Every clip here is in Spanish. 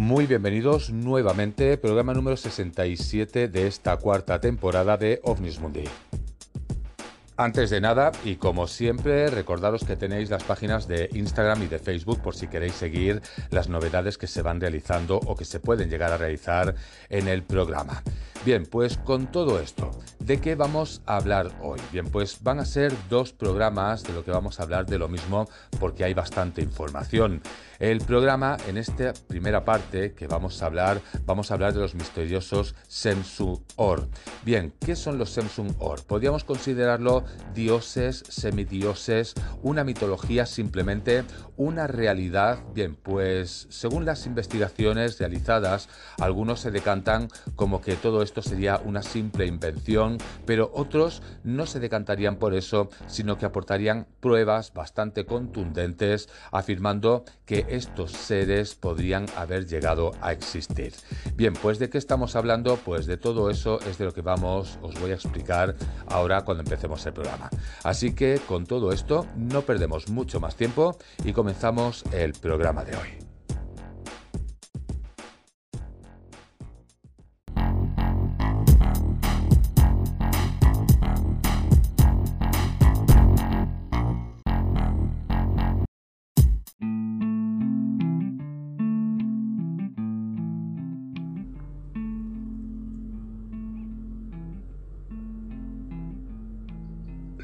Muy bienvenidos nuevamente, programa número 67 de esta cuarta temporada de OVNIS Mundi. Antes de nada, y como siempre, recordaros que tenéis las páginas de Instagram y de Facebook por si queréis seguir las novedades que se van realizando o que se pueden llegar a realizar en el programa. Bien, pues con todo esto, ¿de qué vamos a hablar hoy? Bien, pues van a ser dos programas de lo que vamos a hablar de lo mismo porque hay bastante información. El programa, en esta primera parte que vamos a hablar, vamos a hablar de los misteriosos Semsung Or. Bien, ¿qué son los Semsung Or? Podríamos considerarlo dioses, semidioses, una mitología simplemente, una realidad. Bien, pues según las investigaciones realizadas, algunos se decantan como que todo esto sería una simple invención, pero otros no se decantarían por eso, sino que aportarían pruebas bastante contundentes afirmando que estos seres podrían haber llegado a existir. Bien, pues ¿de qué estamos hablando? Pues de todo eso es de lo que vamos, os voy a explicar ahora cuando empecemos el programa. Así que con todo esto no perdemos mucho más tiempo y comenzamos el programa de hoy.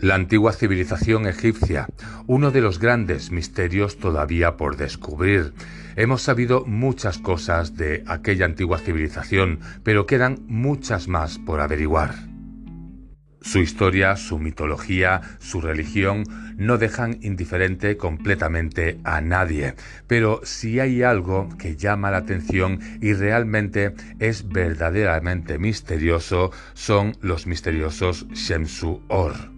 La antigua civilización egipcia, uno de los grandes misterios todavía por descubrir. Hemos sabido muchas cosas de aquella antigua civilización, pero quedan muchas más por averiguar. Su historia, su mitología, su religión no dejan indiferente completamente a nadie, pero si hay algo que llama la atención y realmente es verdaderamente misterioso, son los misteriosos Shemsu Or.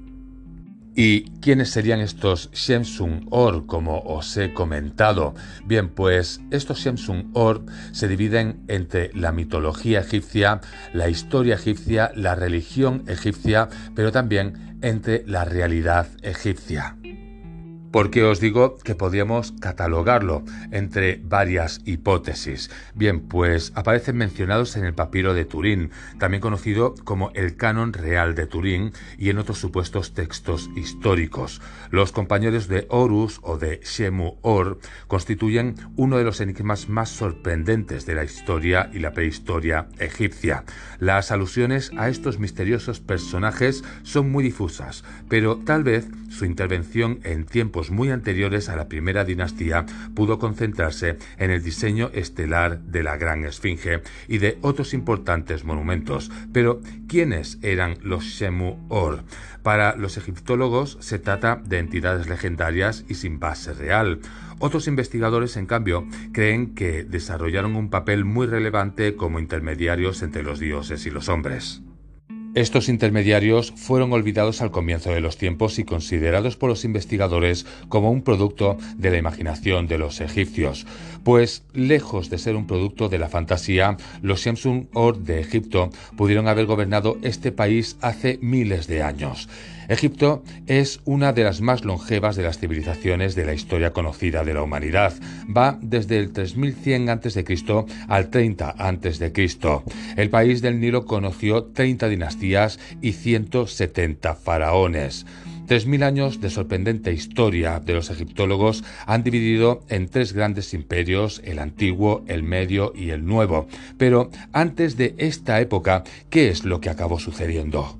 ¿Y quiénes serían estos Shemsun Or, como os he comentado? Bien, pues estos Shemsun Or se dividen entre la mitología egipcia, la historia egipcia, la religión egipcia, pero también entre la realidad egipcia. ¿Por qué os digo que podríamos catalogarlo entre varias hipótesis? Bien, pues aparecen mencionados en el papiro de Turín, también conocido como el Canon Real de Turín, y en otros supuestos textos históricos. Los compañeros de Horus o de Shemu Or constituyen uno de los enigmas más sorprendentes de la historia y la prehistoria egipcia. Las alusiones a estos misteriosos personajes son muy difusas, pero tal vez su intervención en tiempos muy anteriores a la primera dinastía pudo concentrarse en el diseño estelar de la Gran Esfinge y de otros importantes monumentos. Pero, ¿quiénes eran los Shemu Or? Para los egiptólogos se trata de entidades legendarias y sin base real. Otros investigadores, en cambio, creen que desarrollaron un papel muy relevante como intermediarios entre los dioses y los hombres. Estos intermediarios fueron olvidados al comienzo de los tiempos y considerados por los investigadores como un producto de la imaginación de los egipcios, pues lejos de ser un producto de la fantasía, los Shamsun Or de Egipto pudieron haber gobernado este país hace miles de años. Egipto es una de las más longevas de las civilizaciones de la historia conocida de la humanidad. Va desde el 3100 a.C. al 30 a.C. El país del Nilo conoció 30 dinastías y 170 faraones. Tres mil años de sorprendente historia de los egiptólogos han dividido en tres grandes imperios, el antiguo, el medio y el nuevo. Pero antes de esta época, ¿qué es lo que acabó sucediendo?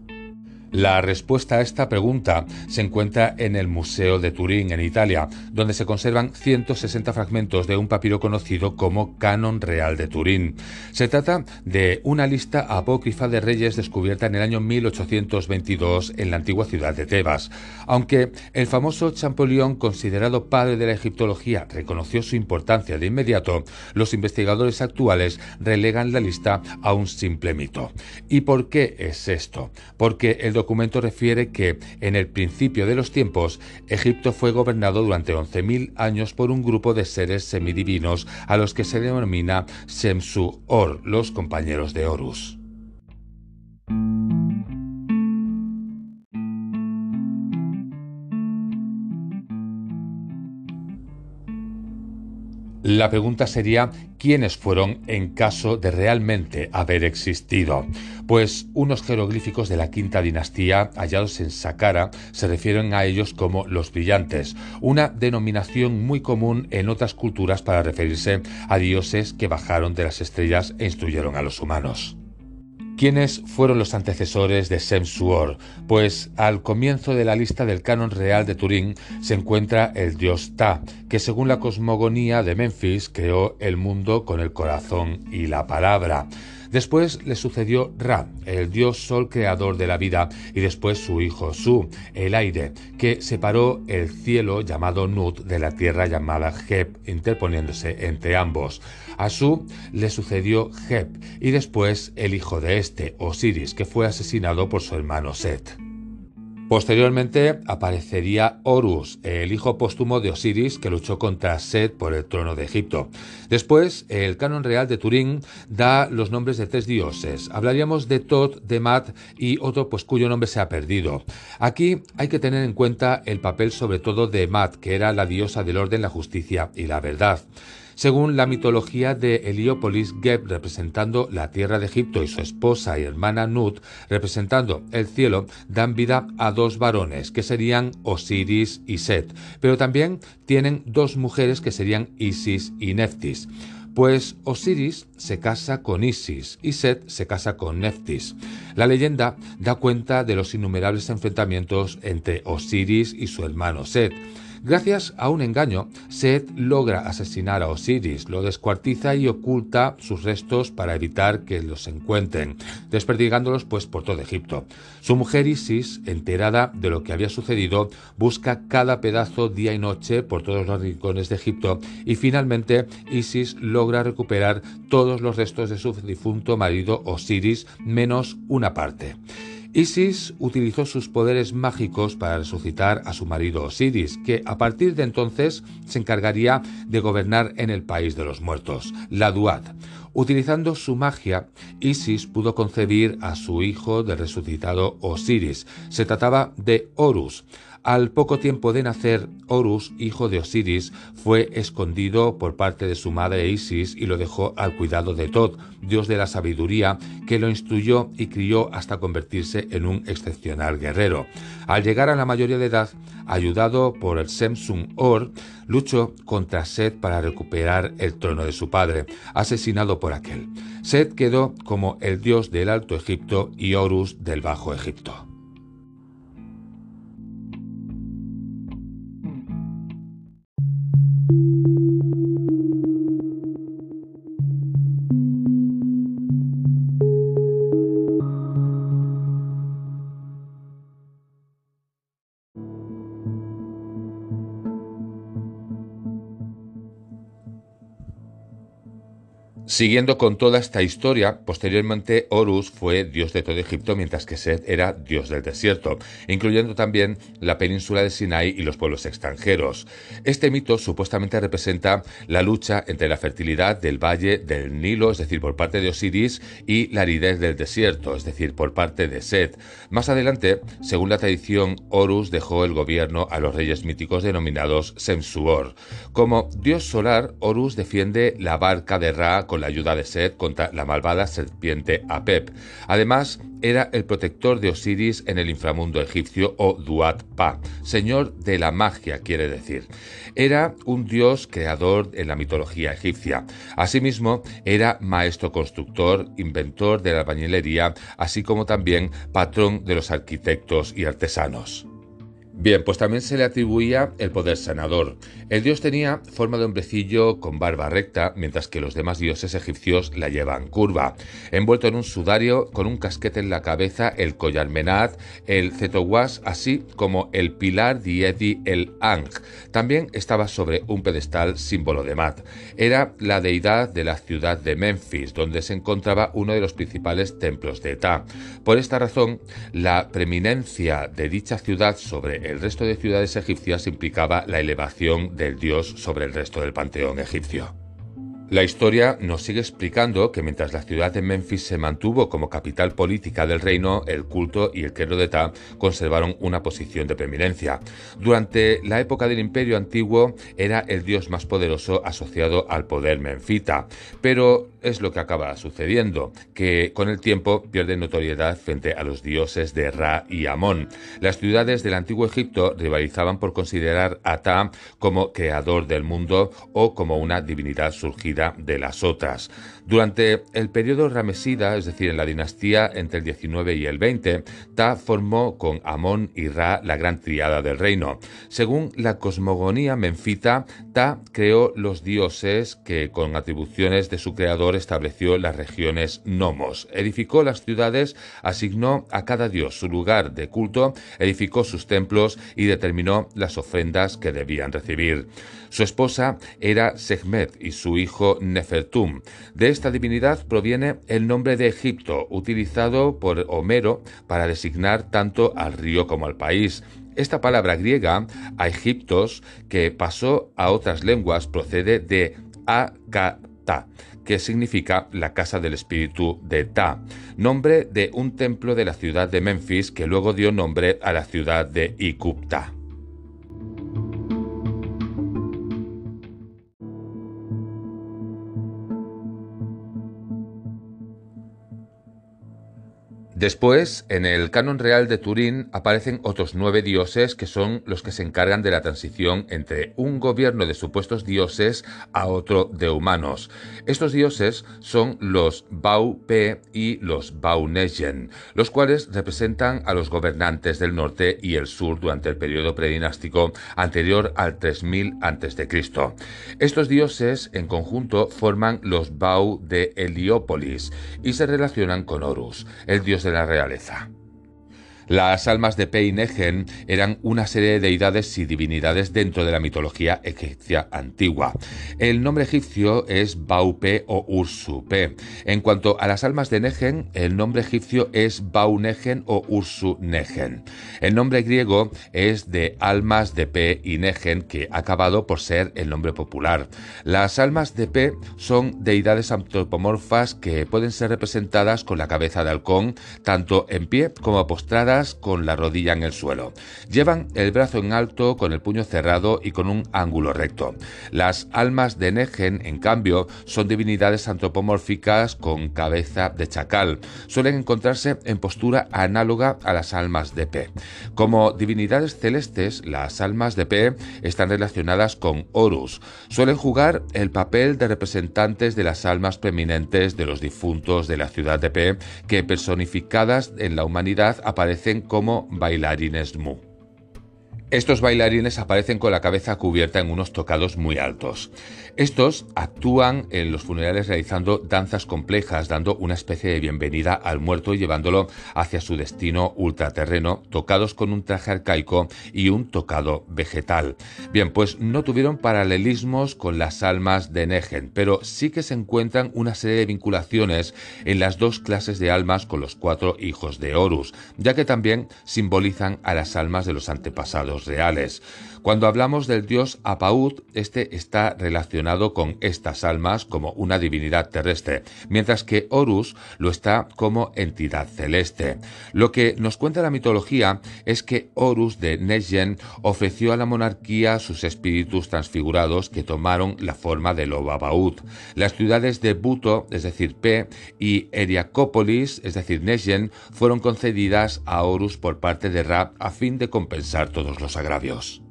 La respuesta a esta pregunta se encuentra en el Museo de Turín, en Italia, donde se conservan 160 fragmentos de un papiro conocido como Canon Real de Turín. Se trata de una lista apócrifa de reyes descubierta en el año 1822 en la antigua ciudad de Tebas. Aunque el famoso Champollion, considerado padre de la egiptología, reconoció su importancia de inmediato, los investigadores actuales relegan la lista a un simple mito. ¿Y por qué es esto? Porque el documento refiere que, en el principio de los tiempos, Egipto fue gobernado durante 11.000 años por un grupo de seres semidivinos a los que se denomina Semsu Or, los compañeros de Horus. La pregunta sería quiénes fueron en caso de realmente haber existido. Pues unos jeroglíficos de la quinta dinastía hallados en Saqqara se refieren a ellos como los brillantes, una denominación muy común en otras culturas para referirse a dioses que bajaron de las estrellas e instruyeron a los humanos. ¿Quiénes fueron los antecesores de Sem-Suor? Pues al comienzo de la lista del canon real de Turín se encuentra el dios Ta, que según la cosmogonía de Memphis creó el mundo con el corazón y la palabra. Después le sucedió Ra, el dios sol creador de la vida, y después su hijo Su, el aire, que separó el cielo llamado Nut de la tierra llamada Heb, interponiéndose entre ambos. A Su le sucedió Heb y después el hijo de este, Osiris, que fue asesinado por su hermano Set. Posteriormente aparecería Horus, el hijo póstumo de Osiris que luchó contra Set por el trono de Egipto. Después, el canon real de Turín da los nombres de tres dioses. Hablaríamos de Tot, de Mat y otro pues cuyo nombre se ha perdido. Aquí hay que tener en cuenta el papel sobre todo de Mat, que era la diosa del orden, la justicia y la verdad. Según la mitología de Heliópolis, Geb representando la tierra de Egipto y su esposa y hermana Nut representando el cielo dan vida a dos varones que serían Osiris y Set, pero también tienen dos mujeres que serían Isis y Neftis. Pues Osiris se casa con Isis y Set se casa con Neftis. La leyenda da cuenta de los innumerables enfrentamientos entre Osiris y su hermano Set. Gracias a un engaño, Set logra asesinar a Osiris, lo descuartiza y oculta sus restos para evitar que los encuentren, desperdigándolos pues por todo Egipto. Su mujer Isis, enterada de lo que había sucedido, busca cada pedazo día y noche por todos los rincones de Egipto y finalmente Isis logra recuperar todos los restos de su difunto marido Osiris menos una parte. Isis utilizó sus poderes mágicos para resucitar a su marido Osiris, que a partir de entonces se encargaría de gobernar en el país de los muertos, la Duat. Utilizando su magia, Isis pudo concebir a su hijo del resucitado Osiris. Se trataba de Horus, al poco tiempo de nacer, Horus, hijo de Osiris, fue escondido por parte de su madre Isis y lo dejó al cuidado de Tod, dios de la sabiduría, que lo instruyó y crió hasta convertirse en un excepcional guerrero. Al llegar a la mayoría de edad, ayudado por el Semsun Or, luchó contra Set para recuperar el trono de su padre, asesinado por aquel. Set quedó como el dios del Alto Egipto y Horus del Bajo Egipto. Siguiendo con toda esta historia, posteriormente Horus fue dios de todo Egipto mientras que Set era dios del desierto, incluyendo también la península de Sinai y los pueblos extranjeros. Este mito supuestamente representa la lucha entre la fertilidad del valle del Nilo, es decir, por parte de Osiris, y la aridez del desierto, es decir, por parte de Set. Más adelante, según la tradición, Horus dejó el gobierno a los reyes míticos denominados Semsuor. Como dios solar, Horus defiende la barca de Ra con la ayuda de Set contra la malvada serpiente Apep. Además, era el protector de Osiris en el inframundo egipcio o Duat Pa, señor de la magia quiere decir. Era un dios creador en la mitología egipcia. Asimismo, era maestro constructor, inventor de la albañilería, así como también patrón de los arquitectos y artesanos. Bien, pues también se le atribuía el poder sanador. El dios tenía forma de hombrecillo con barba recta, mientras que los demás dioses egipcios la llevan curva. Envuelto en un sudario, con un casquete en la cabeza, el collar menat, el cetowas, así como el pilar diedi el Ankh. También estaba sobre un pedestal símbolo de Mat. Era la deidad de la ciudad de Memphis, donde se encontraba uno de los principales templos de Eta. Por esta razón, la preeminencia de dicha ciudad sobre el resto de ciudades egipcias implicaba la elevación del dios sobre el resto del panteón egipcio. La historia nos sigue explicando que mientras la ciudad de Memphis se mantuvo como capital política del reino, el culto y el clero de Ta conservaron una posición de preeminencia. Durante la época del Imperio Antiguo era el dios más poderoso asociado al poder menfita, pero es lo que acaba sucediendo, que con el tiempo pierde notoriedad frente a los dioses de Ra y Amón. Las ciudades del antiguo Egipto rivalizaban por considerar a Ta como creador del mundo o como una divinidad surgida de las otras. Durante el periodo ramesida, es decir, en la dinastía entre el 19 y el 20, Ta formó con Amón y Ra la gran triada del reino. Según la cosmogonía menfita, Ta creó los dioses que con atribuciones de su creador estableció las regiones nomos, edificó las ciudades, asignó a cada dios su lugar de culto, edificó sus templos y determinó las ofrendas que debían recibir. Su esposa era Sehmet y su hijo Nefertum. De esta divinidad proviene el nombre de Egipto, utilizado por Homero para designar tanto al río como al país. Esta palabra griega, a Egiptos, que pasó a otras lenguas, procede de Akata, que significa la casa del espíritu de Ta, nombre de un templo de la ciudad de Memphis que luego dio nombre a la ciudad de Ikupta. Después, en el canon real de Turín aparecen otros nueve dioses que son los que se encargan de la transición entre un gobierno de supuestos dioses a otro de humanos. Estos dioses son los Bau-Pe y los Bau-Negen, los cuales representan a los gobernantes del norte y el sur durante el periodo predinástico anterior al 3000 a.C. Estos dioses en conjunto forman los Bau de Heliópolis y se relacionan con Horus, el dios de la realeza. Las almas de Pe y Negen eran una serie de deidades y divinidades dentro de la mitología egipcia antigua. El nombre egipcio es Baupe o Ursu-Pe. En cuanto a las almas de Negen, el nombre egipcio es Bau-Negen o Ursu-Negen. El nombre griego es de almas de Pe y Negen, que ha acabado por ser el nombre popular. Las almas de Pe son deidades antropomorfas que pueden ser representadas con la cabeza de halcón, tanto en pie como postradas con la rodilla en el suelo. Llevan el brazo en alto con el puño cerrado y con un ángulo recto. Las almas de Negen, en cambio, son divinidades antropomórficas con cabeza de chacal. Suelen encontrarse en postura análoga a las almas de Pe. Como divinidades celestes, las almas de Pe están relacionadas con Horus. Suelen jugar el papel de representantes de las almas preeminentes de los difuntos de la ciudad de Pe, que personificadas en la humanidad aparecen como bailarines mu. Estos bailarines aparecen con la cabeza cubierta en unos tocados muy altos. Estos actúan en los funerales realizando danzas complejas, dando una especie de bienvenida al muerto y llevándolo hacia su destino ultraterreno, tocados con un traje arcaico y un tocado vegetal. Bien, pues no tuvieron paralelismos con las almas de Negen, pero sí que se encuentran una serie de vinculaciones en las dos clases de almas con los cuatro hijos de Horus, ya que también simbolizan a las almas de los antepasados reales. Cuando hablamos del dios Apaut, este está relacionado con estas almas como una divinidad terrestre, mientras que Horus lo está como entidad celeste. Lo que nos cuenta la mitología es que Horus de Negen ofreció a la monarquía sus espíritus transfigurados que tomaron la forma de lobo Apaut. Las ciudades de Buto, es decir, Pe, y Eriacópolis, es decir, Negen, fueron concedidas a Horus por parte de Ra a fin de compensar todos los agravios.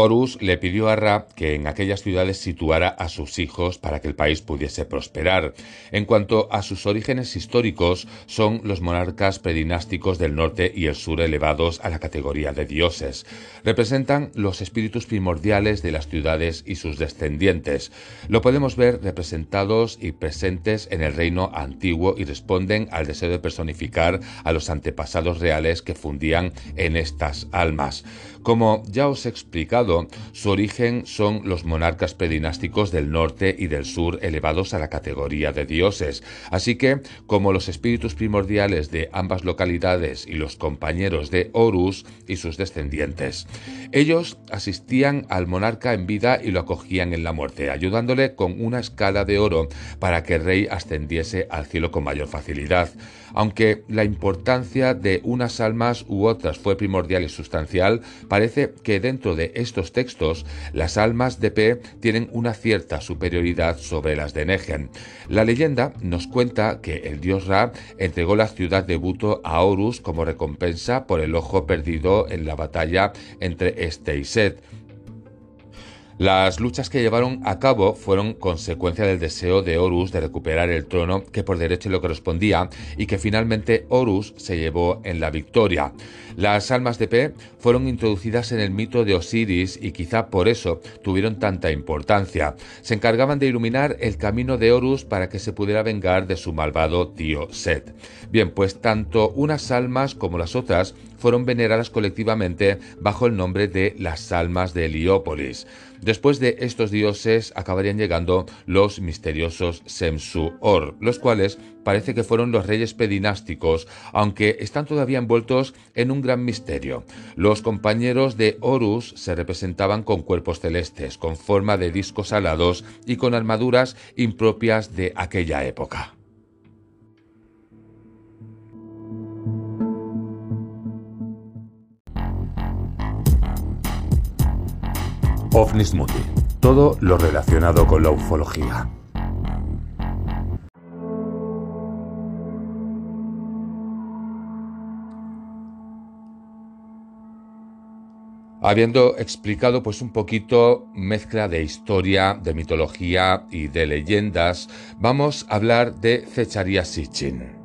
Horus le pidió a Ra que en aquellas ciudades situara a sus hijos para que el país pudiese prosperar. En cuanto a sus orígenes históricos, son los monarcas predinásticos del norte y el sur elevados a la categoría de dioses. Representan los espíritus primordiales de las ciudades y sus descendientes. Lo podemos ver representados y presentes en el reino antiguo y responden al deseo de personificar a los antepasados reales que fundían en estas almas. Como ya os he explicado, su origen son los monarcas predinásticos del norte y del sur elevados a la categoría de dioses. Así que, como los espíritus primordiales de ambas localidades y los compañeros de Horus y sus descendientes. Ellos asistían al monarca en vida y lo acogían en la muerte, ayudándole con una escala de oro para que el rey ascendiese al cielo con mayor facilidad. Aunque la importancia de unas almas u otras fue primordial y sustancial, parece que dentro de estos textos las almas de P tienen una cierta superioridad sobre las de Negen. La leyenda nos cuenta que el dios Ra entregó la ciudad de Buto a Horus como recompensa por el ojo perdido en la batalla entre este y Set. Las luchas que llevaron a cabo fueron consecuencia del deseo de Horus de recuperar el trono que por derecho le correspondía y que finalmente Horus se llevó en la victoria. Las almas de Pe fueron introducidas en el mito de Osiris y quizá por eso tuvieron tanta importancia. Se encargaban de iluminar el camino de Horus para que se pudiera vengar de su malvado tío Set. Bien, pues tanto unas almas como las otras fueron veneradas colectivamente bajo el nombre de las almas de Heliópolis. Después de estos dioses acabarían llegando los misteriosos Semsu-Or, los cuales parece que fueron los reyes pedinásticos, aunque están todavía envueltos en un gran misterio. Los compañeros de Horus se representaban con cuerpos celestes, con forma de discos alados y con armaduras impropias de aquella época. OVNIS Todo lo relacionado con la ufología. Habiendo explicado pues un poquito mezcla de historia, de mitología y de leyendas, vamos a hablar de Zecharia Sitchin.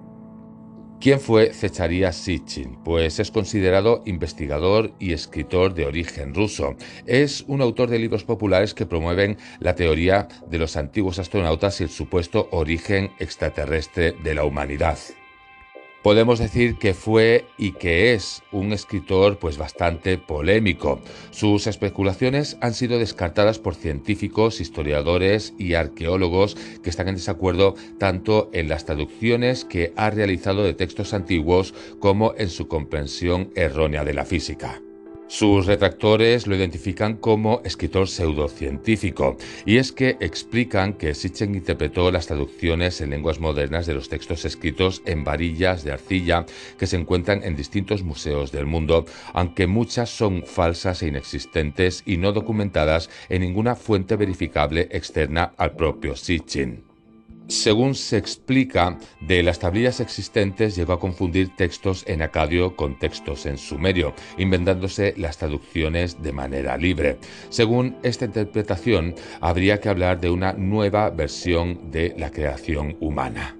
¿Quién fue Zecharia Sitchin? Pues es considerado investigador y escritor de origen ruso. Es un autor de libros populares que promueven la teoría de los antiguos astronautas y el supuesto origen extraterrestre de la humanidad. Podemos decir que fue y que es un escritor pues bastante polémico. Sus especulaciones han sido descartadas por científicos, historiadores y arqueólogos que están en desacuerdo tanto en las traducciones que ha realizado de textos antiguos como en su comprensión errónea de la física. Sus retractores lo identifican como escritor pseudocientífico, y es que explican que Sitchin interpretó las traducciones en lenguas modernas de los textos escritos en varillas de arcilla que se encuentran en distintos museos del mundo, aunque muchas son falsas e inexistentes y no documentadas en ninguna fuente verificable externa al propio Sitchin. Según se explica, de las tablillas existentes llegó a confundir textos en acadio con textos en sumerio, inventándose las traducciones de manera libre. Según esta interpretación, habría que hablar de una nueva versión de la creación humana.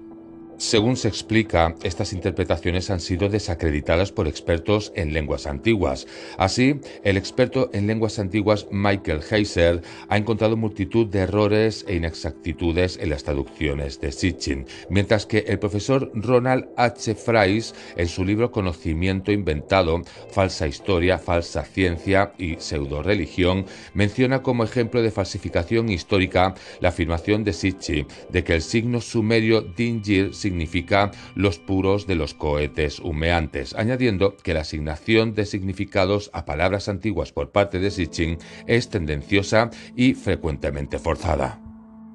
Según se explica, estas interpretaciones han sido desacreditadas por expertos en lenguas antiguas. Así, el experto en lenguas antiguas Michael Heiser ha encontrado multitud de errores e inexactitudes en las traducciones de Sitchin, mientras que el profesor Ronald H. Fries, en su libro Conocimiento Inventado, Falsa Historia, Falsa Ciencia y Pseudo-Religión, menciona como ejemplo de falsificación histórica la afirmación de Sitchin de que el signo sumerio Dingir significa los puros de los cohetes humeantes, añadiendo que la asignación de significados a palabras antiguas por parte de Sitchin es tendenciosa y frecuentemente forzada.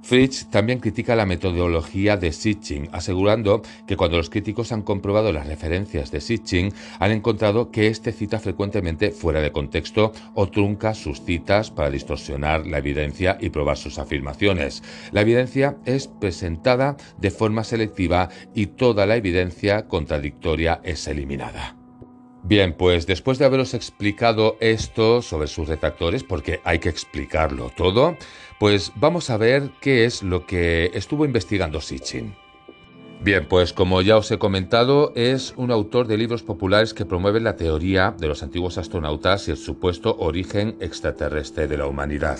Fritz también critica la metodología de Sitchin, asegurando que cuando los críticos han comprobado las referencias de Sitchin, han encontrado que éste cita frecuentemente fuera de contexto o trunca sus citas para distorsionar la evidencia y probar sus afirmaciones. La evidencia es presentada de forma selectiva y toda la evidencia contradictoria es eliminada. Bien, pues después de haberos explicado esto sobre sus retractores, porque hay que explicarlo todo, pues vamos a ver qué es lo que estuvo investigando Sitchin. Bien, pues como ya os he comentado, es un autor de libros populares que promueve la teoría de los antiguos astronautas y el supuesto origen extraterrestre de la humanidad.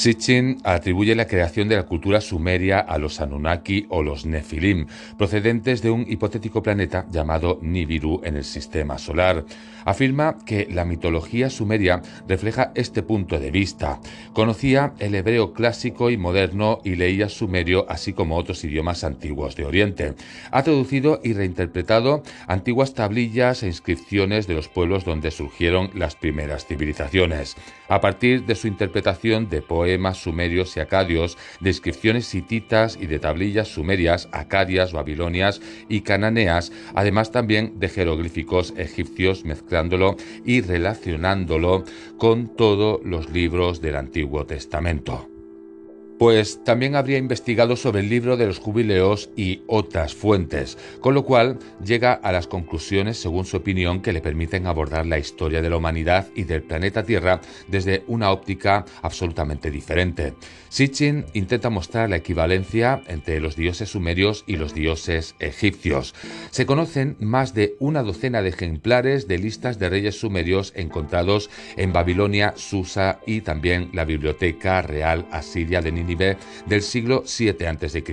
Sitchin atribuye la creación de la cultura sumeria a los Anunnaki o los Nefilim, procedentes de un hipotético planeta llamado Nibiru en el sistema solar. Afirma que la mitología sumeria refleja este punto de vista. Conocía el hebreo clásico y moderno y leía sumerio así como otros idiomas antiguos de Oriente. Ha traducido y reinterpretado antiguas tablillas e inscripciones de los pueblos donde surgieron las primeras civilizaciones. A partir de su interpretación de poemas sumerios y acadios, de inscripciones hititas y de tablillas sumerias, acadias, babilonias y cananeas, además también de jeroglíficos egipcios mezclándolo y relacionándolo con todos los libros del Antiguo Testamento pues también habría investigado sobre el libro de los jubileos y otras fuentes, con lo cual llega a las conclusiones, según su opinión, que le permiten abordar la historia de la humanidad y del planeta Tierra desde una óptica absolutamente diferente. Sitchin intenta mostrar la equivalencia entre los dioses sumerios y los dioses egipcios. Se conocen más de una docena de ejemplares de listas de reyes sumerios encontrados en Babilonia, Susa y también la Biblioteca Real Asiria de Nínive del siglo VII a.C.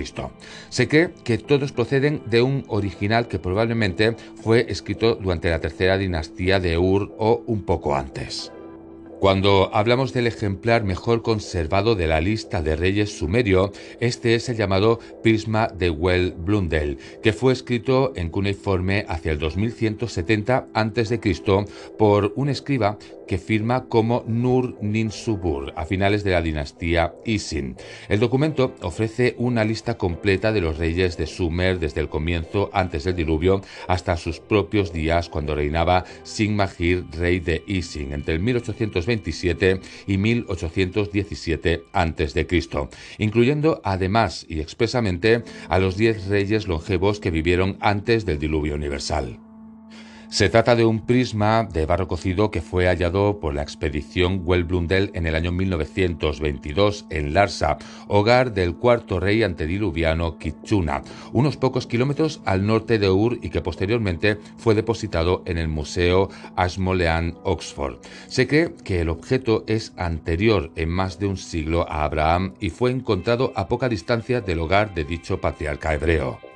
Se cree que todos proceden de un original que probablemente fue escrito durante la tercera dinastía de Ur o un poco antes. Cuando hablamos del ejemplar mejor conservado de la lista de reyes sumerio, este es el llamado Prisma de Well Blundell, que fue escrito en cuneiforme hacia el 2170 a.C. por un escriba que firma como Nur Ninsubur a finales de la dinastía Isin. El documento ofrece una lista completa de los reyes de Sumer desde el comienzo antes del diluvio hasta sus propios días cuando reinaba Sinmahir, rey de Isin, entre el 1827 y 1817 a.C., incluyendo además y expresamente a los diez reyes longevos que vivieron antes del diluvio universal. Se trata de un prisma de barro cocido que fue hallado por la expedición Well-Blundell en el año 1922 en Larsa, hogar del cuarto rey antediluviano Kitchuna, unos pocos kilómetros al norte de Ur y que posteriormente fue depositado en el Museo Ashmolean, Oxford. Se cree que el objeto es anterior en más de un siglo a Abraham y fue encontrado a poca distancia del hogar de dicho patriarca hebreo.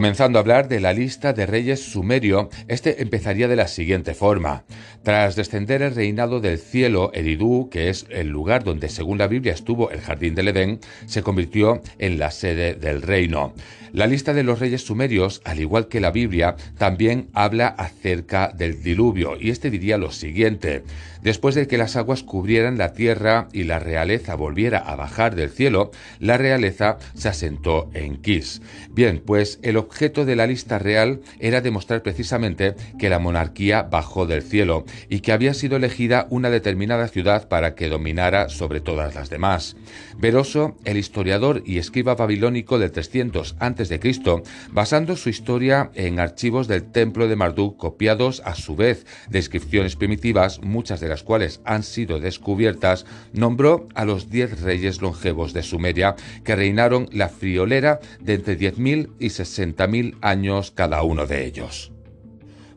Comenzando a hablar de la lista de reyes sumerio, este empezaría de la siguiente forma. Tras descender el reinado del cielo, Eridú, que es el lugar donde según la Biblia estuvo el jardín del Edén, se convirtió en la sede del reino. La lista de los reyes sumerios, al igual que la Biblia, también habla acerca del diluvio, y este diría lo siguiente. Después de que las aguas cubrieran la tierra y la realeza volviera a bajar del cielo, la realeza se asentó en Kis. Bien, pues el objeto de la lista real era demostrar precisamente que la monarquía bajó del cielo y que había sido elegida una determinada ciudad para que dominara sobre todas las demás. Veroso, el historiador y escriba babilónico del 300 a.C., basando su historia en archivos del templo de Marduk copiados a su vez de inscripciones primitivas, muchas de las cuales han sido descubiertas, nombró a los diez reyes longevos de Sumeria que reinaron la friolera de entre 10.000 y 60.000 años cada uno de ellos.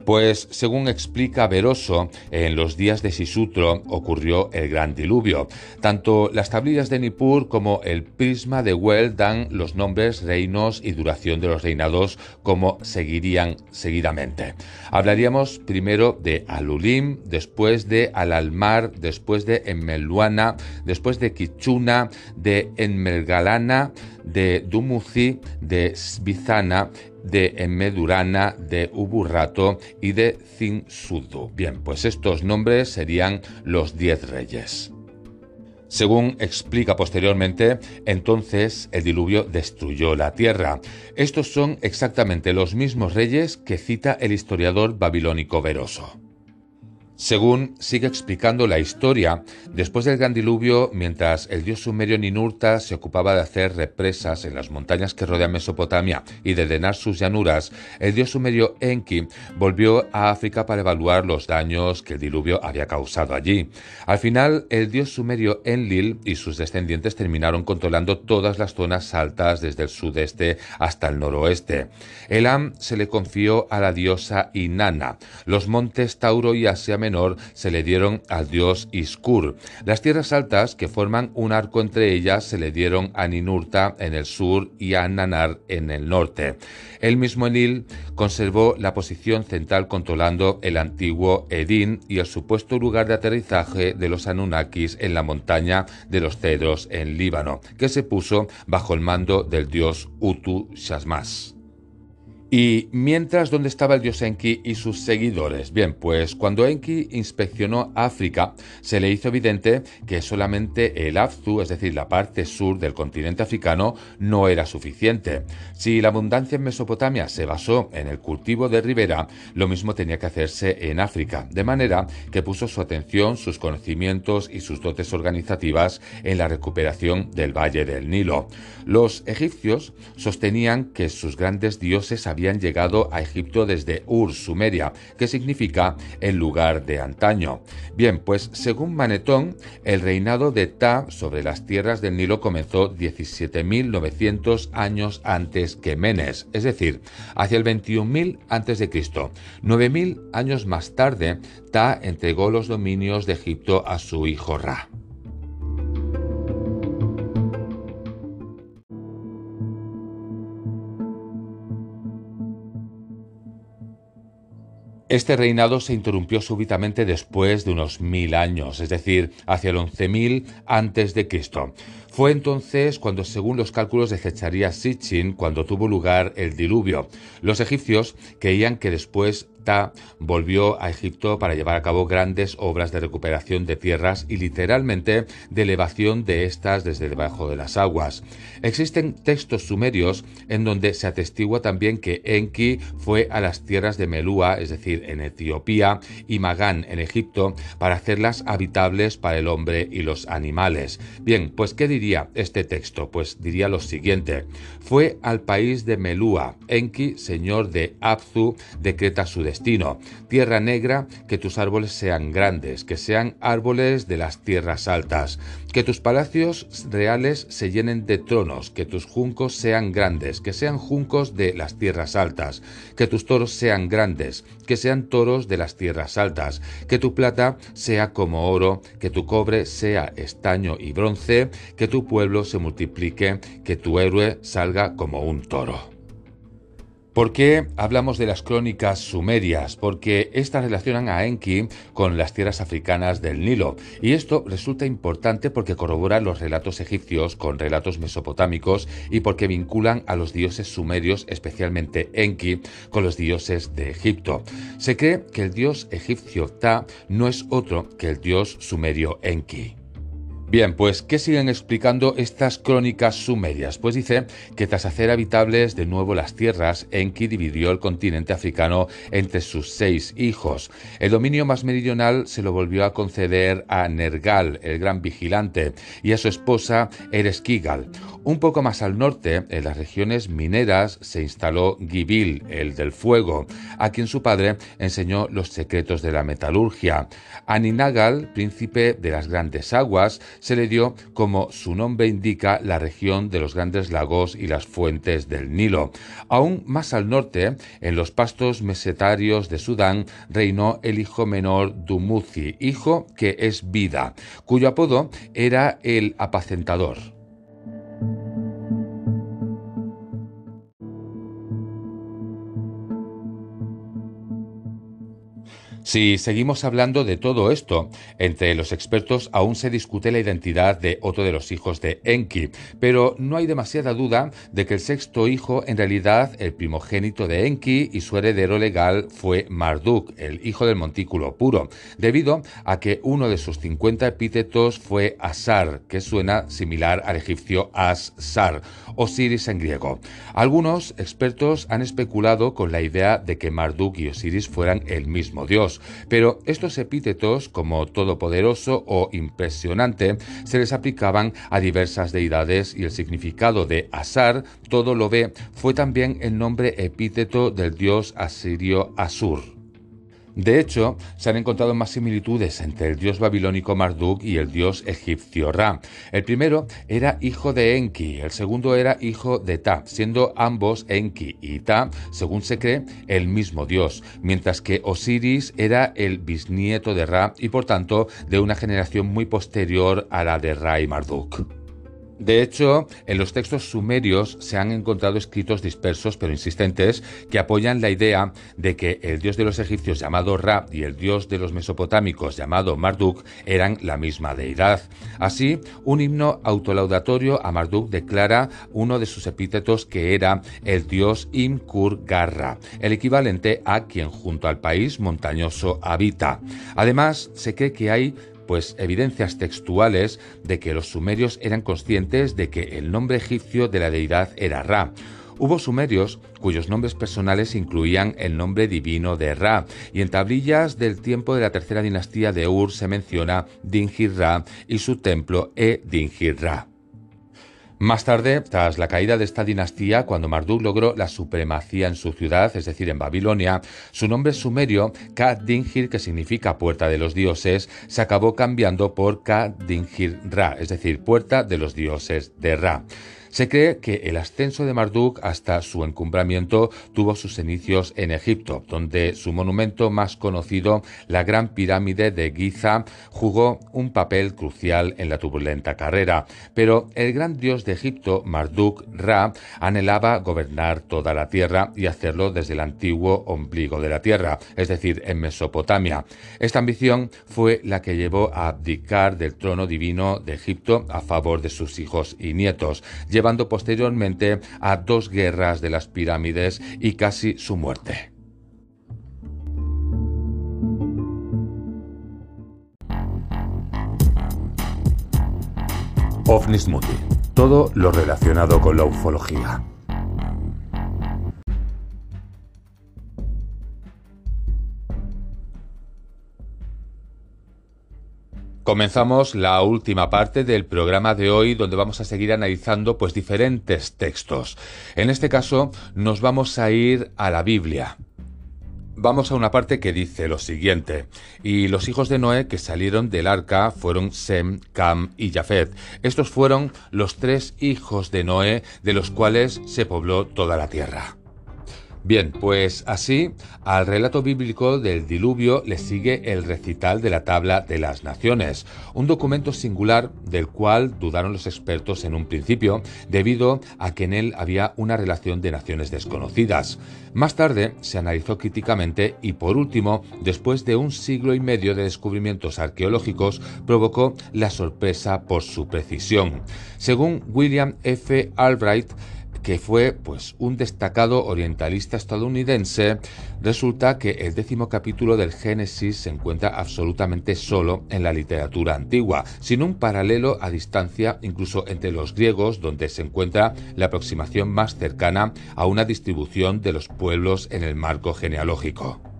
Pues, según explica Veroso, en los días de Sisutro ocurrió el gran diluvio. Tanto las tablillas de Nippur como el prisma de Well dan los nombres, reinos y duración de los reinados como seguirían seguidamente. Hablaríamos primero de Alulim, después de Alalmar, después de Enmeluana, después de Kichuna, de Enmelgalana, de Dumuzi, de Svizana de Enmedurana, de Uburrato y de Zinsudu. Bien, pues estos nombres serían los diez reyes. Según explica posteriormente, entonces el diluvio destruyó la tierra. Estos son exactamente los mismos reyes que cita el historiador babilónico Veroso. Según sigue explicando la historia, después del gran diluvio, mientras el dios sumerio Ninurta se ocupaba de hacer represas en las montañas que rodean Mesopotamia y de drenar sus llanuras, el dios sumerio Enki volvió a África para evaluar los daños que el diluvio había causado allí. Al final, el dios sumerio Enlil y sus descendientes terminaron controlando todas las zonas altas desde el sudeste hasta el noroeste. Elam se le confió a la diosa Inanna. Los montes Tauro y Asia se le dieron al dios Iskur. Las tierras altas, que forman un arco entre ellas, se le dieron a Ninurta en el sur y a Nanar en el norte. El mismo Enil conservó la posición central controlando el antiguo Edín y el supuesto lugar de aterrizaje de los Anunnakis en la montaña de los Cedros en Líbano, que se puso bajo el mando del dios Utu Shasmas. Y mientras, ¿dónde estaba el dios Enki y sus seguidores? Bien, pues cuando Enki inspeccionó África, se le hizo evidente que solamente el Abzu, es decir, la parte sur del continente africano, no era suficiente. Si la abundancia en Mesopotamia se basó en el cultivo de ribera, lo mismo tenía que hacerse en África, de manera que puso su atención, sus conocimientos y sus dotes organizativas en la recuperación del Valle del Nilo. Los egipcios sostenían que sus grandes dioses habían llegado a Egipto desde Ur, Sumeria, que significa el lugar de antaño. Bien, pues según Manetón, el reinado de Ta sobre las tierras del Nilo comenzó 17.900 años antes que Menes, es decir, hacia el 21.000 antes de Cristo. 9.000 años más tarde, Ta entregó los dominios de Egipto a su hijo Ra. Este reinado se interrumpió súbitamente después de unos mil años, es decir, hacia el 11.000 antes de Cristo. Fue entonces cuando, según los cálculos de Zecharia Sitchin, cuando tuvo lugar el diluvio. Los egipcios creían que después Volvió a Egipto para llevar a cabo grandes obras de recuperación de tierras y literalmente de elevación de estas desde debajo de las aguas. Existen textos sumerios en donde se atestigua también que Enki fue a las tierras de Melúa, es decir, en Etiopía, y Magán, en Egipto, para hacerlas habitables para el hombre y los animales. Bien, pues ¿qué diría este texto? Pues diría lo siguiente. Fue al país de Melúa. Enki, señor de Abzu, decreta su destino. Tierra negra, que tus árboles sean grandes, que sean árboles de las tierras altas. Que tus palacios reales se llenen de tronos, que tus juncos sean grandes, que sean juncos de las tierras altas. Que tus toros sean grandes, que sean toros de las tierras altas. Que tu plata sea como oro, que tu cobre sea estaño y bronce, que tu pueblo se multiplique, que tu héroe salga como un toro. ¿Por qué hablamos de las crónicas sumerias? Porque estas relacionan a Enki con las tierras africanas del Nilo. Y esto resulta importante porque corrobora los relatos egipcios con relatos mesopotámicos y porque vinculan a los dioses sumerios, especialmente Enki, con los dioses de Egipto. Se cree que el dios egipcio Ta no es otro que el dios sumerio Enki. Bien, pues ¿qué siguen explicando estas crónicas sumerias? Pues dice que tras hacer habitables de nuevo las tierras, Enki dividió el continente africano entre sus seis hijos. El dominio más meridional se lo volvió a conceder a Nergal, el gran vigilante, y a su esposa Ereskigal. Un poco más al norte, en las regiones mineras, se instaló Gibil, el del fuego, a quien su padre enseñó los secretos de la metalurgia. A Ninagal, príncipe de las grandes aguas, se le dio, como su nombre indica, la región de los grandes lagos y las fuentes del Nilo. Aún más al norte, en los pastos mesetarios de Sudán, reinó el hijo menor Dumuzi, hijo que es vida, cuyo apodo era el apacentador. Si seguimos hablando de todo esto, entre los expertos aún se discute la identidad de otro de los hijos de Enki, pero no hay demasiada duda de que el sexto hijo, en realidad el primogénito de Enki y su heredero legal fue Marduk, el hijo del montículo puro, debido a que uno de sus 50 epítetos fue Asar, que suena similar al egipcio As-Sar, Osiris en griego. Algunos expertos han especulado con la idea de que Marduk y Osiris fueran el mismo dios, Pero estos epítetos, como todopoderoso o impresionante, se les aplicaban a diversas deidades y el significado de Asar, todo lo ve, fue también el nombre epíteto del dios asirio Asur. De hecho, se han encontrado más similitudes entre el dios babilónico Marduk y el dios egipcio Ra. El primero era hijo de Enki, el segundo era hijo de Ta, siendo ambos Enki y Ta, según se cree, el mismo dios, mientras que Osiris era el bisnieto de Ra y por tanto de una generación muy posterior a la de Ra y Marduk. De hecho, en los textos sumerios se han encontrado escritos dispersos pero insistentes que apoyan la idea de que el dios de los egipcios llamado Ra y el dios de los mesopotámicos llamado Marduk eran la misma deidad. Así, un himno autolaudatorio a Marduk declara uno de sus epítetos que era el dios Imkur Garra, el equivalente a quien junto al país montañoso habita. Además, se cree que hay pues evidencias textuales de que los sumerios eran conscientes de que el nombre egipcio de la deidad era Ra. Hubo sumerios cuyos nombres personales incluían el nombre divino de Ra, y en tablillas del tiempo de la tercera dinastía de Ur se menciona Dingir-Ra y su templo E Dingir-Ra. Más tarde, tras la caída de esta dinastía, cuando Marduk logró la supremacía en su ciudad, es decir, en Babilonia, su nombre sumerio, Ka-Dingir, que significa puerta de los dioses, se acabó cambiando por Ka-Dingir-Ra, es decir, puerta de los dioses de Ra. Se cree que el ascenso de Marduk hasta su encumbramiento tuvo sus inicios en Egipto, donde su monumento más conocido, la Gran Pirámide de Giza, jugó un papel crucial en la turbulenta carrera. Pero el gran dios de Egipto, Marduk Ra, anhelaba gobernar toda la tierra y hacerlo desde el antiguo ombligo de la tierra, es decir, en Mesopotamia. Esta ambición fue la que llevó a abdicar del trono divino de Egipto a favor de sus hijos y nietos, llevando posteriormente a dos guerras de las pirámides y casi su muerte. OVNISMUTI. Todo lo relacionado con la ufología. Comenzamos la última parte del programa de hoy donde vamos a seguir analizando pues diferentes textos. En este caso nos vamos a ir a la Biblia. Vamos a una parte que dice lo siguiente, y los hijos de Noé que salieron del arca fueron Sem, Cam y Jafet. Estos fueron los tres hijos de Noé de los cuales se pobló toda la tierra. Bien, pues así al relato bíblico del diluvio le sigue el recital de la tabla de las naciones, un documento singular del cual dudaron los expertos en un principio debido a que en él había una relación de naciones desconocidas. Más tarde se analizó críticamente y por último, después de un siglo y medio de descubrimientos arqueológicos, provocó la sorpresa por su precisión. Según William F. Albright, que fue pues un destacado orientalista estadounidense, resulta que el décimo capítulo del Génesis se encuentra absolutamente solo en la literatura antigua, sin un paralelo a distancia incluso entre los griegos, donde se encuentra la aproximación más cercana a una distribución de los pueblos en el marco genealógico.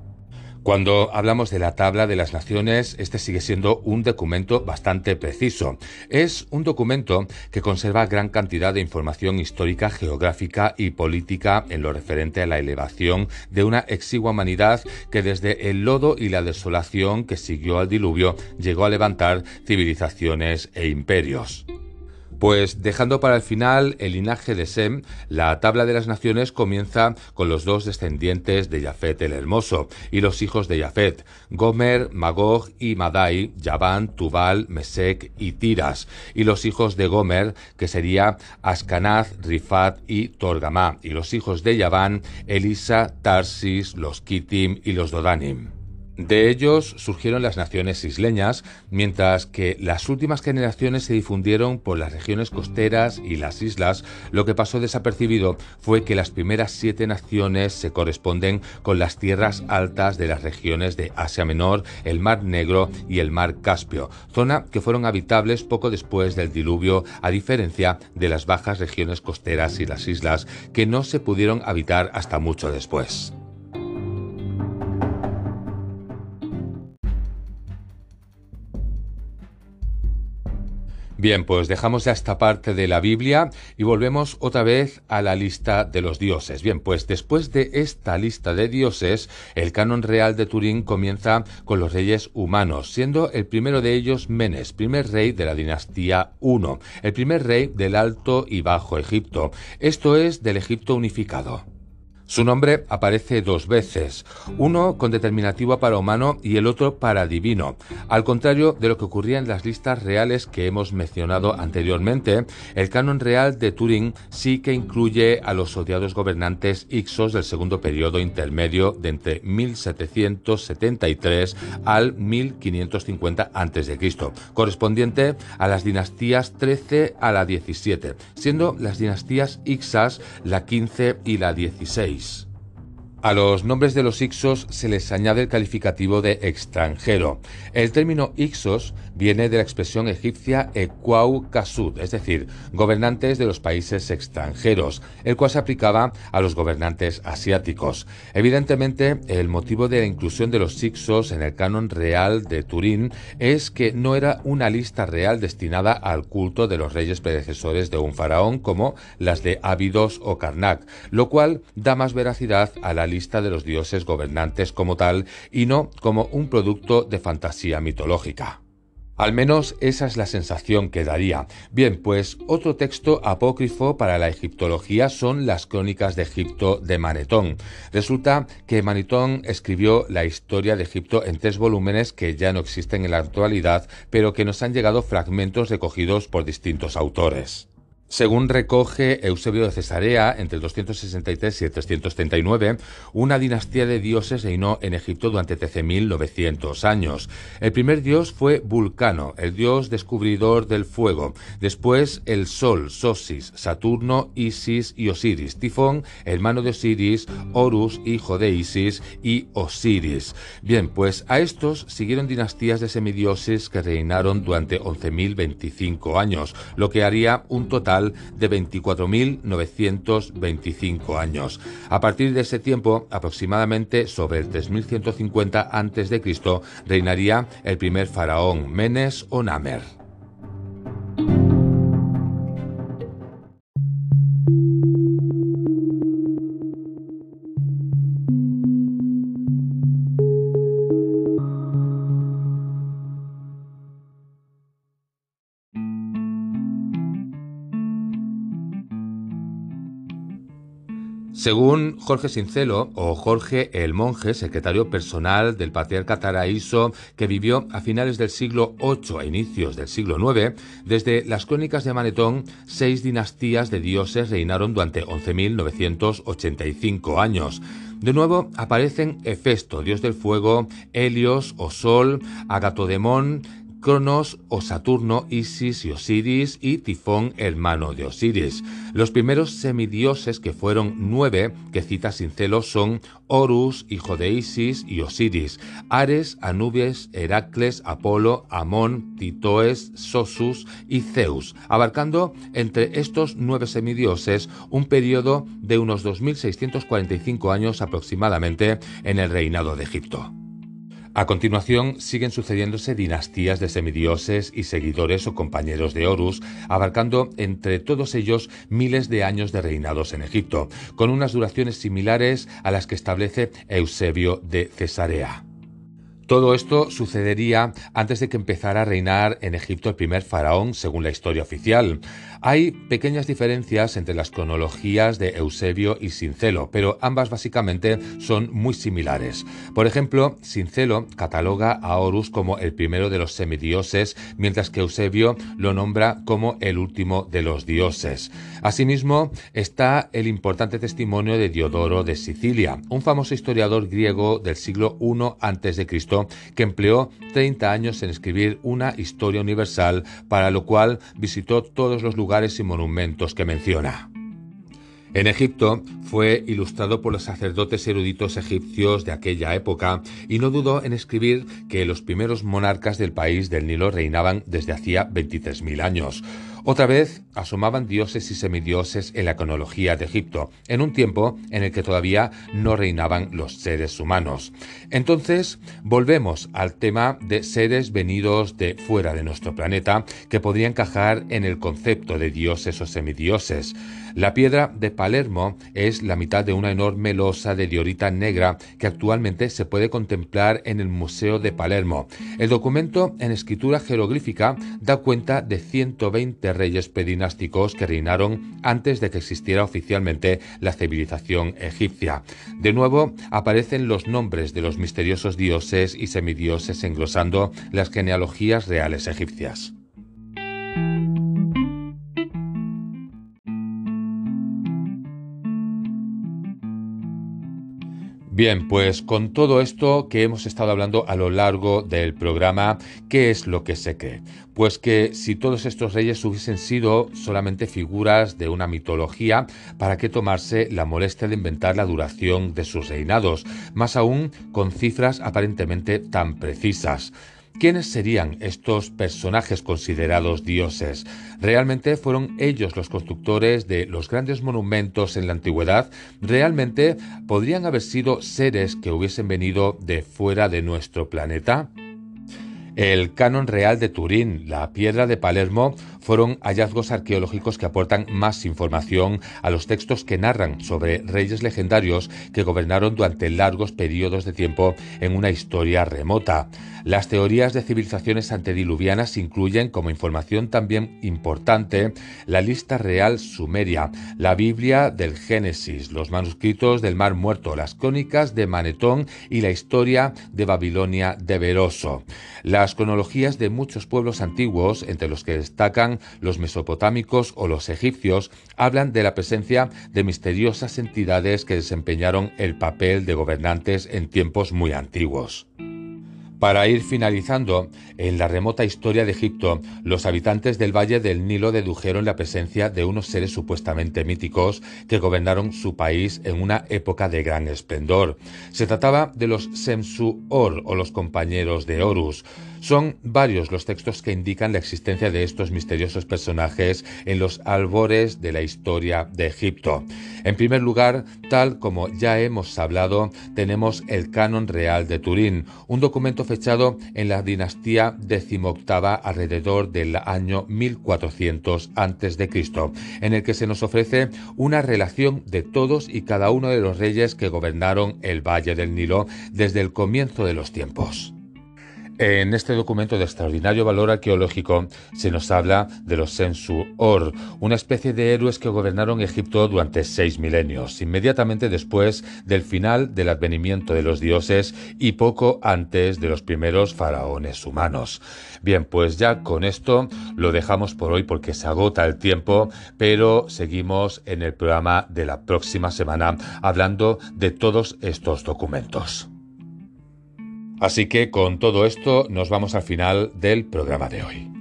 Cuando hablamos de la tabla de las naciones, este sigue siendo un documento bastante preciso. Es un documento que conserva gran cantidad de información histórica, geográfica y política en lo referente a la elevación de una exigua humanidad que desde el lodo y la desolación que siguió al diluvio llegó a levantar civilizaciones e imperios. Pues dejando para el final el linaje de Sem, la tabla de las naciones comienza con los dos descendientes de Jafet el Hermoso y los hijos de Jafet, Gomer, Magog y Madai, Yaván, Tubal, Mesec y Tiras, y los hijos de Gomer, que sería Ascanaz, Rifat y Torgamá, y los hijos de Yaván, Elisa, Tarsis, los Kitim y los Dodanim. De ellos surgieron las naciones isleñas, mientras que las últimas generaciones se difundieron por las regiones costeras y las islas, lo que pasó desapercibido fue que las primeras siete naciones se corresponden con las tierras altas de las regiones de Asia Menor, el Mar Negro y el Mar Caspio, zona que fueron habitables poco después del diluvio, a diferencia de las bajas regiones costeras y las islas, que no se pudieron habitar hasta mucho después. Bien, pues dejamos ya esta parte de la Biblia y volvemos otra vez a la lista de los dioses. Bien, pues después de esta lista de dioses, el canon real de Turín comienza con los reyes humanos, siendo el primero de ellos Menes, primer rey de la dinastía I, el primer rey del Alto y Bajo Egipto, esto es del Egipto unificado. Su nombre aparece dos veces, uno con determinativo para humano y el otro para divino. Al contrario de lo que ocurría en las listas reales que hemos mencionado anteriormente, el canon real de Turín sí que incluye a los odiados gobernantes Ixos del segundo periodo intermedio de entre 1773 al 1550 a.C., correspondiente a las dinastías 13 a la 17, siendo las dinastías Ixas la 15 y la 16. face. A los nombres de los Ixos se les añade el calificativo de extranjero. El término Ixos viene de la expresión egipcia Equau Kasud, es decir, gobernantes de los países extranjeros, el cual se aplicaba a los gobernantes asiáticos. Evidentemente, el motivo de la inclusión de los Ixos en el canon real de Turín es que no era una lista real destinada al culto de los reyes predecesores de un faraón como las de Abidos o Karnak, lo cual da más veracidad a la lista de los dioses gobernantes como tal y no como un producto de fantasía mitológica. Al menos esa es la sensación que daría. Bien, pues otro texto apócrifo para la egiptología son las crónicas de Egipto de Manetón. Resulta que Manetón escribió la historia de Egipto en tres volúmenes que ya no existen en la actualidad, pero que nos han llegado fragmentos recogidos por distintos autores. Según recoge Eusebio de Cesarea, entre el 263 y el 339, una dinastía de dioses reinó en Egipto durante 13.900 años. El primer dios fue Vulcano, el dios descubridor del fuego. Después el Sol, Sosis, Saturno, Isis y Osiris. Tifón, hermano de Osiris, Horus, hijo de Isis y Osiris. Bien, pues a estos siguieron dinastías de semidioses que reinaron durante 11.025 años, lo que haría un total de 24.925 años. A partir de ese tiempo, aproximadamente sobre el 3150 a.C., reinaría el primer faraón, Menes o Namer. Según Jorge Sincelo, o Jorge el Monje, secretario personal del patriarca Taraíso, que vivió a finales del siglo VIII a inicios del siglo IX, desde las crónicas de Manetón, seis dinastías de dioses reinaron durante 11.985 años. De nuevo aparecen Hefesto, dios del fuego, Helios o Sol, Agatodemón, Cronos o Saturno, Isis y Osiris y Tifón, hermano de Osiris. Los primeros semidioses, que fueron nueve, que cita Sincelo, son Horus, hijo de Isis y Osiris, Ares, Anubis, Heracles, Apolo, Amón, Titoes, Sosus y Zeus, abarcando entre estos nueve semidioses un periodo de unos 2.645 años aproximadamente en el reinado de Egipto. A continuación siguen sucediéndose dinastías de semidioses y seguidores o compañeros de Horus, abarcando entre todos ellos miles de años de reinados en Egipto, con unas duraciones similares a las que establece Eusebio de Cesarea. Todo esto sucedería antes de que empezara a reinar en Egipto el primer faraón, según la historia oficial. Hay pequeñas diferencias entre las cronologías de Eusebio y Sincelo, pero ambas básicamente son muy similares. Por ejemplo, Sincelo cataloga a Horus como el primero de los semidioses, mientras que Eusebio lo nombra como el último de los dioses. Asimismo, está el importante testimonio de Diodoro de Sicilia, un famoso historiador griego del siglo I a.C., que empleó 30 años en escribir una historia universal, para lo cual visitó todos los lugares y monumentos que menciona. En Egipto fue ilustrado por los sacerdotes eruditos egipcios de aquella época y no dudó en escribir que los primeros monarcas del país del Nilo reinaban desde hacía 23.000 años. Otra vez asomaban dioses y semidioses en la cronología de Egipto, en un tiempo en el que todavía no reinaban los seres humanos. Entonces, volvemos al tema de seres venidos de fuera de nuestro planeta que podrían encajar en el concepto de dioses o semidioses. La piedra de Palermo es la mitad de una enorme losa de diorita negra que actualmente se puede contemplar en el Museo de Palermo. El documento en escritura jeroglífica da cuenta de 120 reyes pedinásticos que reinaron antes de que existiera oficialmente la civilización egipcia. De nuevo aparecen los nombres de los misteriosos dioses y semidioses engrosando las genealogías reales egipcias. Bien, pues con todo esto que hemos estado hablando a lo largo del programa, ¿qué es lo que se cree? Pues que si todos estos reyes hubiesen sido solamente figuras de una mitología, ¿para qué tomarse la molestia de inventar la duración de sus reinados? Más aún con cifras aparentemente tan precisas. ¿Quiénes serían estos personajes considerados dioses? ¿Realmente fueron ellos los constructores de los grandes monumentos en la antigüedad? ¿Realmente podrían haber sido seres que hubiesen venido de fuera de nuestro planeta? El canon real de Turín, la piedra de Palermo, fueron hallazgos arqueológicos que aportan más información a los textos que narran sobre reyes legendarios que gobernaron durante largos periodos de tiempo en una historia remota. Las teorías de civilizaciones antediluvianas incluyen como información también importante la lista real sumeria, la Biblia del Génesis, los manuscritos del Mar Muerto, las crónicas de Manetón y la historia de Babilonia de Veroso. Las cronologías de muchos pueblos antiguos, entre los que destacan los mesopotámicos o los egipcios, hablan de la presencia de misteriosas entidades que desempeñaron el papel de gobernantes en tiempos muy antiguos. Para ir finalizando, en la remota historia de Egipto, los habitantes del Valle del Nilo dedujeron la presencia de unos seres supuestamente míticos que gobernaron su país en una época de gran esplendor. Se trataba de los Semsu-Or o los compañeros de Horus. Son varios los textos que indican la existencia de estos misteriosos personajes en los albores de la historia de Egipto. En primer lugar, tal como ya hemos hablado, tenemos el Canon Real de Turín, un documento en la dinastía decimoctava alrededor del año 1400 a.C., en el que se nos ofrece una relación de todos y cada uno de los reyes que gobernaron el Valle del Nilo desde el comienzo de los tiempos. En este documento de extraordinario valor arqueológico se nos habla de los Sensu-Or, una especie de héroes que gobernaron Egipto durante seis milenios, inmediatamente después del final del advenimiento de los dioses y poco antes de los primeros faraones humanos. Bien, pues ya con esto lo dejamos por hoy porque se agota el tiempo, pero seguimos en el programa de la próxima semana hablando de todos estos documentos. Así que con todo esto nos vamos al final del programa de hoy.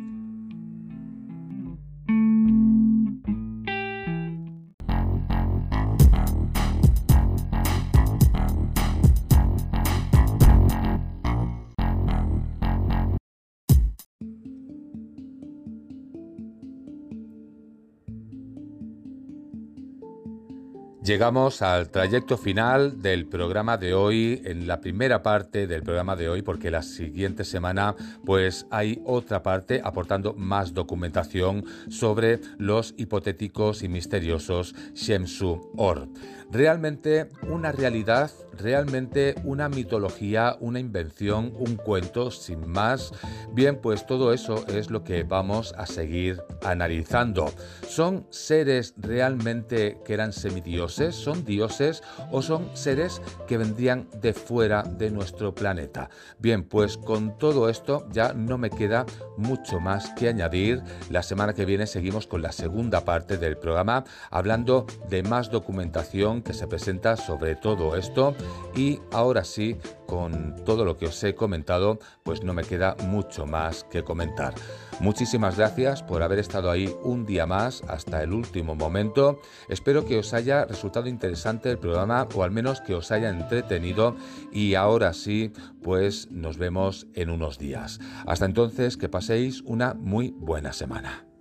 Llegamos al trayecto final del programa de hoy, en la primera parte del programa de hoy, porque la siguiente semana pues hay otra parte aportando más documentación sobre los hipotéticos y misteriosos Shemsu Or. Realmente una realidad, realmente una mitología, una invención, un cuento, sin más. Bien, pues todo eso es lo que vamos a seguir analizando. ¿Son seres realmente que eran semidioses? ¿Son dioses o son seres que vendrían de fuera de nuestro planeta? Bien, pues con todo esto ya no me queda mucho más que añadir. La semana que viene seguimos con la segunda parte del programa hablando de más documentación que se presenta sobre todo esto y ahora sí, con todo lo que os he comentado, pues no me queda mucho más que comentar. Muchísimas gracias por haber estado ahí un día más hasta el último momento. Espero que os haya resultado interesante el programa o al menos que os haya entretenido y ahora sí, pues nos vemos en unos días. Hasta entonces, que paséis una muy buena semana.